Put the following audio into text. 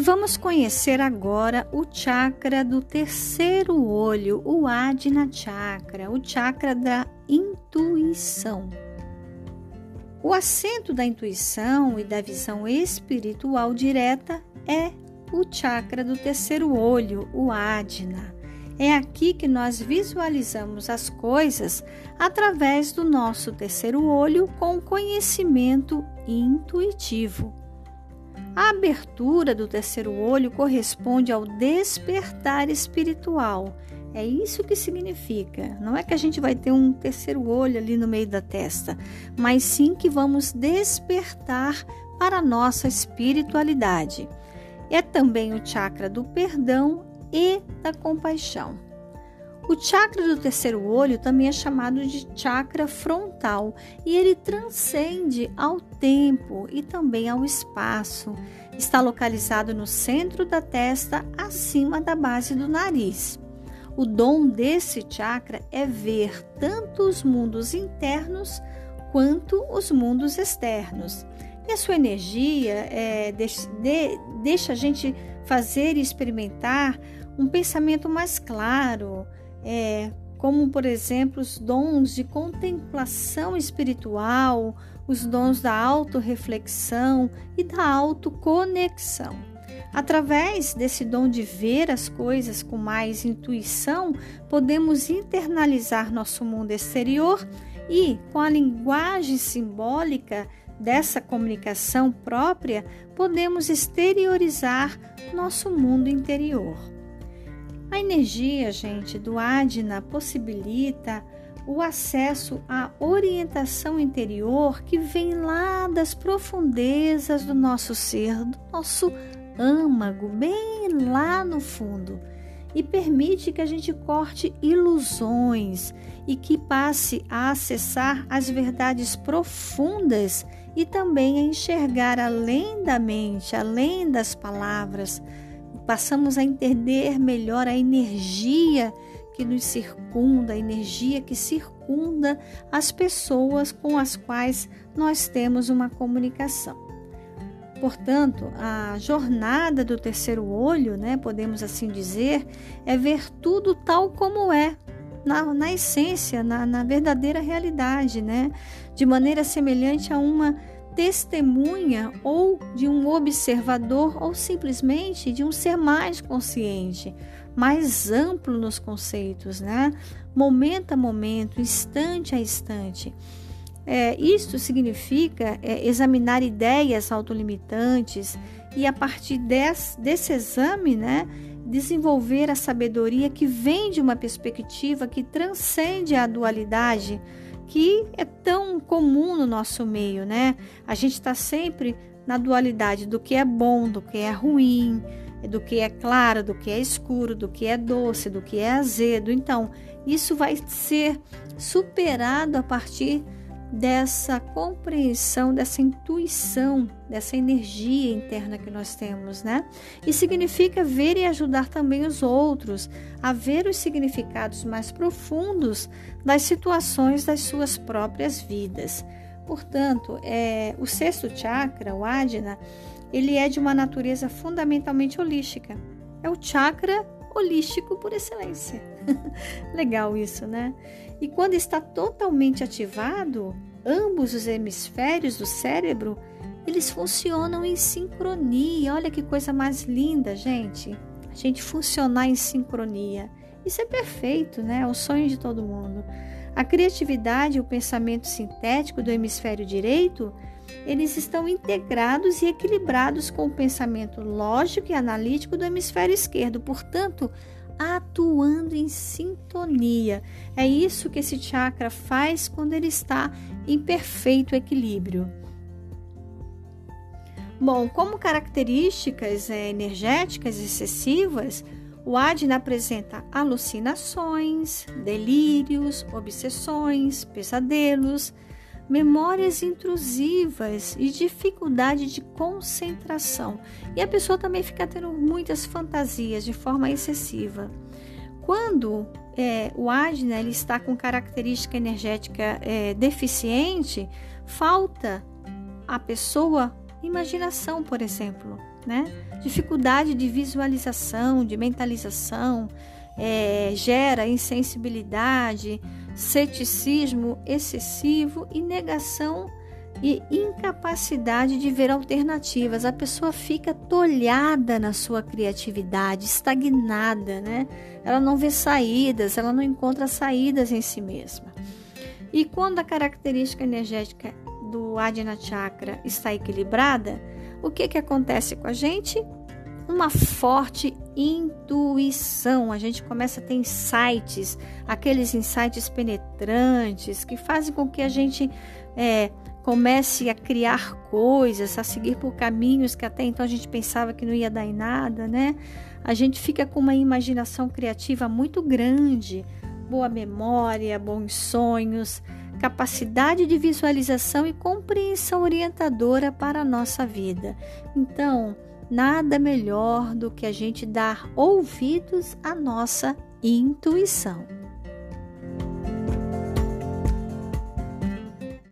E vamos conhecer agora o chakra do terceiro olho, o Adina Chakra, o chakra da intuição. O assento da intuição e da visão espiritual direta é o chakra do terceiro olho, o Adina. É aqui que nós visualizamos as coisas através do nosso terceiro olho com conhecimento intuitivo. A abertura do terceiro olho corresponde ao despertar espiritual. É isso que significa. Não é que a gente vai ter um terceiro olho ali no meio da testa, mas sim que vamos despertar para a nossa espiritualidade. É também o chakra do perdão e da compaixão. O chakra do terceiro olho também é chamado de chakra frontal e ele transcende ao tempo e também ao espaço. Está localizado no centro da testa, acima da base do nariz. O dom desse chakra é ver tanto os mundos internos quanto os mundos externos. E a sua energia é, deixa, de, deixa a gente fazer e experimentar um pensamento mais claro, é, como, por exemplo, os dons de contemplação espiritual, os dons da autorreflexão e da autoconexão. Através desse dom de ver as coisas com mais intuição, podemos internalizar nosso mundo exterior e, com a linguagem simbólica dessa comunicação própria, podemos exteriorizar nosso mundo interior. A energia, gente, do Adna possibilita o acesso à orientação interior que vem lá das profundezas do nosso ser, do nosso âmago, bem lá no fundo, e permite que a gente corte ilusões e que passe a acessar as verdades profundas e também a enxergar além da mente, além das palavras passamos a entender melhor a energia que nos circunda, a energia que circunda as pessoas com as quais nós temos uma comunicação. Portanto, a jornada do terceiro olho, né, podemos assim dizer, é ver tudo tal como é, na, na essência, na, na verdadeira realidade, né? de maneira semelhante a uma testemunha ou de um observador ou simplesmente de um ser mais consciente, mais amplo nos conceitos, né? Momento a momento, instante a instante. É, isto significa é, examinar ideias autolimitantes e, a partir desse, desse exame, né, desenvolver a sabedoria que vem de uma perspectiva que transcende a dualidade que é tão comum no nosso meio, né? A gente está sempre na dualidade do que é bom, do que é ruim, do que é claro, do que é escuro, do que é doce, do que é azedo. Então, isso vai ser superado a partir dessa compreensão, dessa intuição, dessa energia interna que nós temos, né? E significa ver e ajudar também os outros a ver os significados mais profundos das situações das suas próprias vidas. Portanto, é, o sexto chakra, o Adina, ele é de uma natureza fundamentalmente holística. É o chakra holístico por excelência. Legal isso, né? E quando está totalmente ativado, ambos os hemisférios do cérebro, eles funcionam em sincronia. Olha que coisa mais linda, gente. A gente funcionar em sincronia. Isso é perfeito, né? É o sonho de todo mundo. A criatividade e o pensamento sintético do hemisfério direito, eles estão integrados e equilibrados com o pensamento lógico e analítico do hemisfério esquerdo. Portanto, atuando em sintonia. É isso que esse chakra faz quando ele está em perfeito equilíbrio. Bom, como características é, energéticas excessivas, o Adna apresenta alucinações, delírios, obsessões, pesadelos, memórias intrusivas e dificuldade de concentração. E a pessoa também fica tendo muitas fantasias de forma excessiva. Quando é, o Adna ele está com característica energética é, deficiente, falta a pessoa imaginação, por exemplo. né? Dificuldade de visualização, de mentalização, é, gera insensibilidade, ceticismo excessivo e negação e incapacidade de ver alternativas. A pessoa fica tolhada na sua criatividade, estagnada, né? Ela não vê saídas, ela não encontra saídas em si mesma. E quando a característica energética do Adina Chakra está equilibrada, o que, que acontece com a gente? Uma forte intuição. A gente começa a ter insights, aqueles insights penetrantes que fazem com que a gente é, comece a criar coisas, a seguir por caminhos que até então a gente pensava que não ia dar em nada, né? A gente fica com uma imaginação criativa muito grande, boa memória, bons sonhos, capacidade de visualização e compreensão orientadora para a nossa vida. Então, nada melhor do que a gente dar ouvidos à nossa intuição.